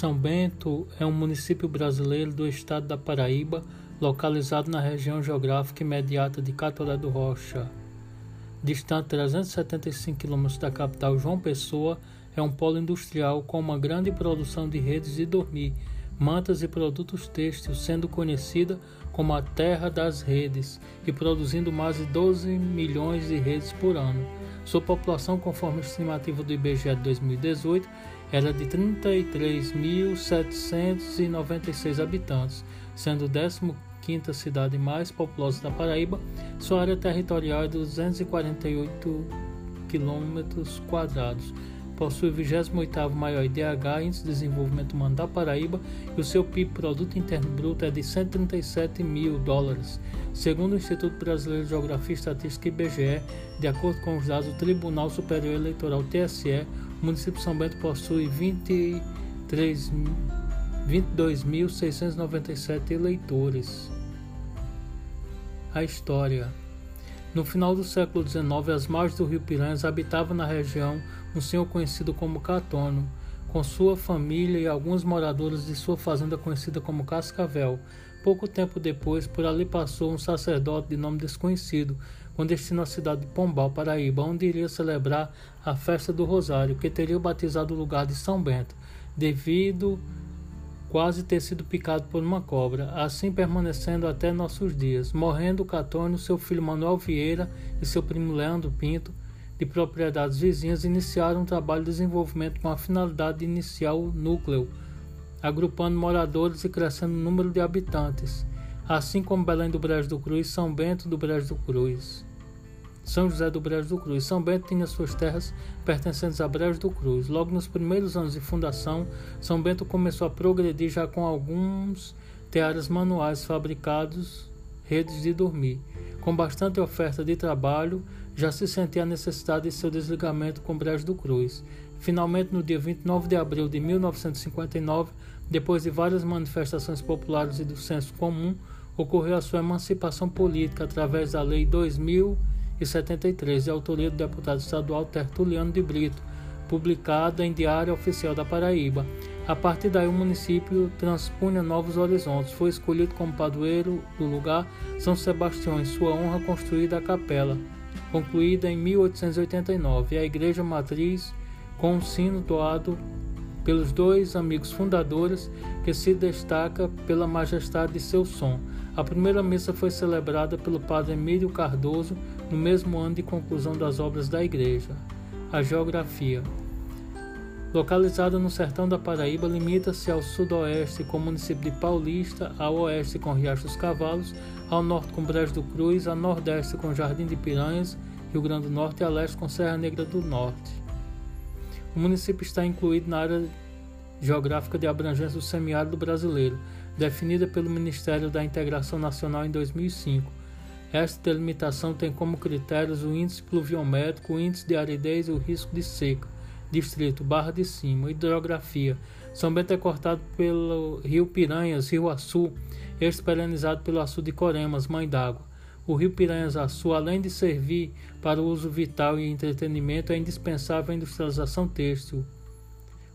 São Bento é um município brasileiro do estado da Paraíba, localizado na região geográfica imediata de Catoré do Rocha. Distante 375 km da capital João Pessoa, é um polo industrial com uma grande produção de redes de dormir, mantas e produtos têxteis, sendo conhecida como a terra das redes e produzindo mais de 12 milhões de redes por ano. Sua população, conforme a estimativa do IBGE de 2018, era de 33.796 habitantes, sendo a 15ª cidade mais populosa da Paraíba. Sua área territorial é de 248 km quadrados possui o 28º maior IDH, Índice de Desenvolvimento Humano da Paraíba, e o seu PIB, Produto Interno Bruto, é de 137 mil dólares. Segundo o Instituto Brasileiro de Geografia e Estatística IBGE, de acordo com os dados do Tribunal Superior Eleitoral TSE, o município de São Bento possui 22.697 eleitores. A história. No final do século XIX, as margens do rio Piranhas habitavam na região um senhor conhecido como Catônio, com sua família e alguns moradores de sua fazenda conhecida como Cascavel. Pouco tempo depois, por ali passou um sacerdote de nome desconhecido, com destino à cidade de Pombal, Paraíba, onde iria celebrar a festa do Rosário, que teria batizado o lugar de São Bento, devido quase ter sido picado por uma cobra, assim permanecendo até nossos dias, morrendo Catônio, seu filho Manuel Vieira e seu primo Leandro Pinto, de propriedades vizinhas, iniciaram um trabalho de desenvolvimento com a finalidade de iniciar o núcleo, agrupando moradores e crescendo o número de habitantes, assim como Belém do Brejo do Cruz São Bento do Brejo do Cruz. São José do Brejo do Cruz. São Bento tinha suas terras pertencentes a Brejo do Cruz. Logo nos primeiros anos de fundação, São Bento começou a progredir já com alguns teares manuais fabricados, redes de dormir. Com bastante oferta de trabalho, já se sentia a necessidade de seu desligamento com Brejo do Cruz. Finalmente, no dia 29 de abril de 1959, depois de várias manifestações populares e do senso comum, ocorreu a sua emancipação política através da Lei 2000 e 73, de autoria do deputado estadual Tertuliano de Brito, publicada em Diário Oficial da Paraíba. A partir daí, o município transpunha novos horizontes. Foi escolhido como padroeiro do lugar São Sebastião, em sua honra construída a capela, concluída em 1889, e a igreja matriz com um sino doado pelos dois amigos fundadores, que se destaca pela majestade de seu som. A primeira missa foi celebrada pelo padre Emílio Cardoso no mesmo ano de conclusão das obras da igreja. A geografia. Localizada no sertão da Paraíba, limita-se ao sudoeste com o município de Paulista, ao oeste com Riacho dos Cavalos, ao norte com Brejo do Cruz, a nordeste com Jardim de Piranhas, Rio Grande do Norte e a leste com Serra Negra do Norte. O município está incluído na área geográfica de abrangência do semiárido brasileiro, definida pelo Ministério da Integração Nacional em 2005. Esta delimitação tem como critérios o índice pluviométrico, o índice de aridez e o risco de seca. Distrito Barra de Cima, hidrografia. São Bento é cortado pelo rio Piranhas, rio Açu, este perenizado pelo Açu de Coremas, mãe d'água. O rio Piranhas Açu, além de servir para o uso vital e entretenimento, é indispensável à industrialização têxtil,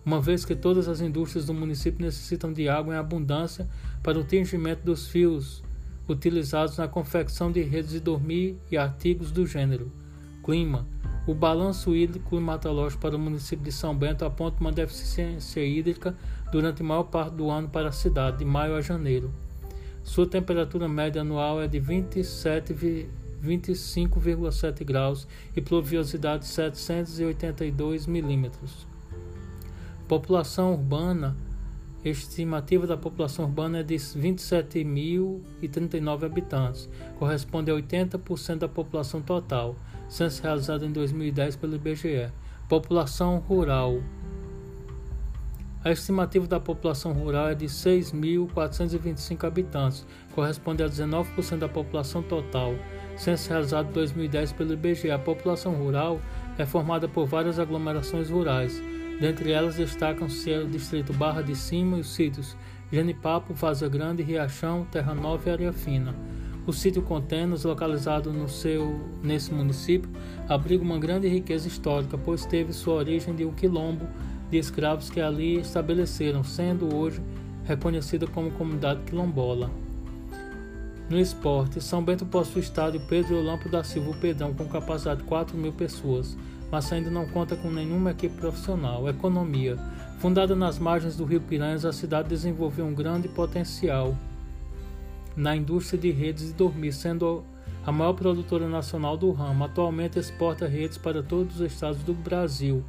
uma vez que todas as indústrias do município necessitam de água em abundância para o tingimento dos fios utilizados na confecção de redes de dormir e artigos do gênero. Clima. O balanço hídrico climatológico para o município de São Bento aponta uma deficiência hídrica durante a maior parte do ano para a cidade, de maio a janeiro. Sua temperatura média anual é de 25,7 graus e pluviosidade 782 milímetros. População urbana estimativa da população urbana é de 27.039 habitantes, corresponde a 80% da população total, censo realizado em 2010 pelo IBGE. População rural. A estimativa da população rural é de 6.425 habitantes, corresponde a 19% da população total, censo realizado em 2010 pelo IBGE. A população rural é formada por várias aglomerações rurais Dentre elas destacam-se o distrito Barra de Cima e os sítios Genipapo, Vaza Grande, Riachão, Terra Nova e Areia Fina. O sítio Contenas, localizado no seu, nesse município, abriga uma grande riqueza histórica, pois teve sua origem de um quilombo de escravos que ali estabeleceram, sendo hoje reconhecida como comunidade quilombola. No esporte, São Bento possui o estádio Pedro Olampo da Silva Pedrão com capacidade de 4 mil pessoas, mas ainda não conta com nenhuma equipe profissional. Economia. Fundada nas margens do rio Piranhas, a cidade desenvolveu um grande potencial na indústria de redes de dormir, sendo a maior produtora nacional do ramo. Atualmente exporta redes para todos os estados do Brasil,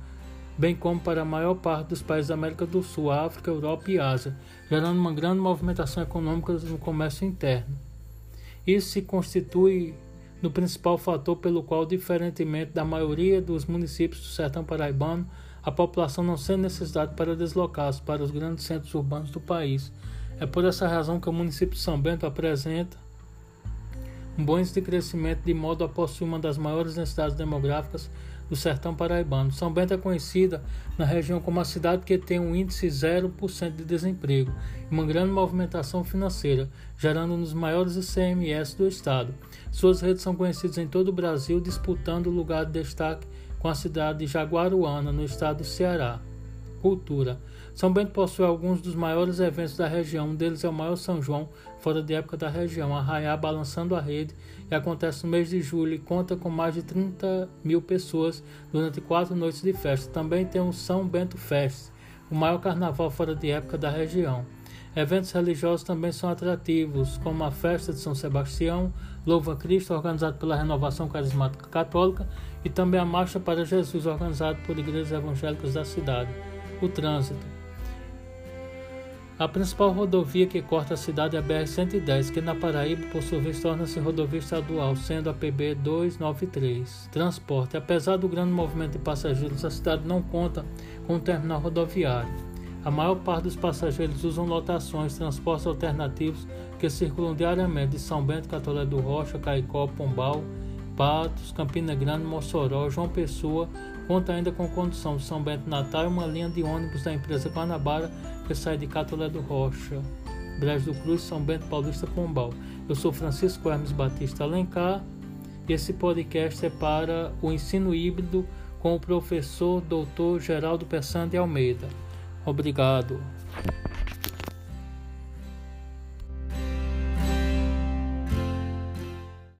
bem como para a maior parte dos países da América do Sul, África, Europa e Ásia, gerando uma grande movimentação econômica no comércio interno. Isso se constitui no principal fator pelo qual, diferentemente da maioria dos municípios do sertão paraibano, a população não sente necessidade para deslocar-se para os grandes centros urbanos do país. É por essa razão que o município de São Bento apresenta um bom de crescimento de modo a possuir uma das maiores densidades demográficas do sertão paraibano. São Bento é conhecida na região como a cidade que tem um índice 0% de desemprego e uma grande movimentação financeira, gerando um dos maiores ICMS do estado. Suas redes são conhecidas em todo o Brasil, disputando o lugar de destaque com a cidade de Jaguaruana, no estado do Ceará. Cultura. São Bento possui alguns dos maiores eventos da região, um deles é o maior São João, fora de época da região, Arraiá Balançando a Rede, e acontece no mês de julho e conta com mais de 30 mil pessoas durante quatro noites de festa. Também tem o São Bento Fest, o maior carnaval fora de época da região. Eventos religiosos também são atrativos, como a festa de São Sebastião, Louva Cristo, organizado pela Renovação Carismática Católica, e também a Marcha para Jesus, organizado por igrejas evangélicas da cidade. O trânsito. A principal rodovia que corta a cidade é a BR-110, que na Paraíba, por sua vez, torna-se rodovia estadual, sendo a PB 293. Transporte. Apesar do grande movimento de passageiros, a cidade não conta com um terminal rodoviário. A maior parte dos passageiros usam lotações, transportes alternativos que circulam diariamente de São Bento, Catolé do Rocha, Caicó, Pombal, Patos, Campina Grande, Mossoró, João Pessoa, conta ainda com condução de São Bento Natal e uma linha de ônibus da empresa Guanabara que sai de Catolé do Rocha, Brejo do Cruz, São Bento Paulista, Pombal. Eu sou Francisco Hermes Batista Alencar e esse podcast é para o ensino híbrido com o professor Dr. Geraldo Pessande Almeida. Obrigado.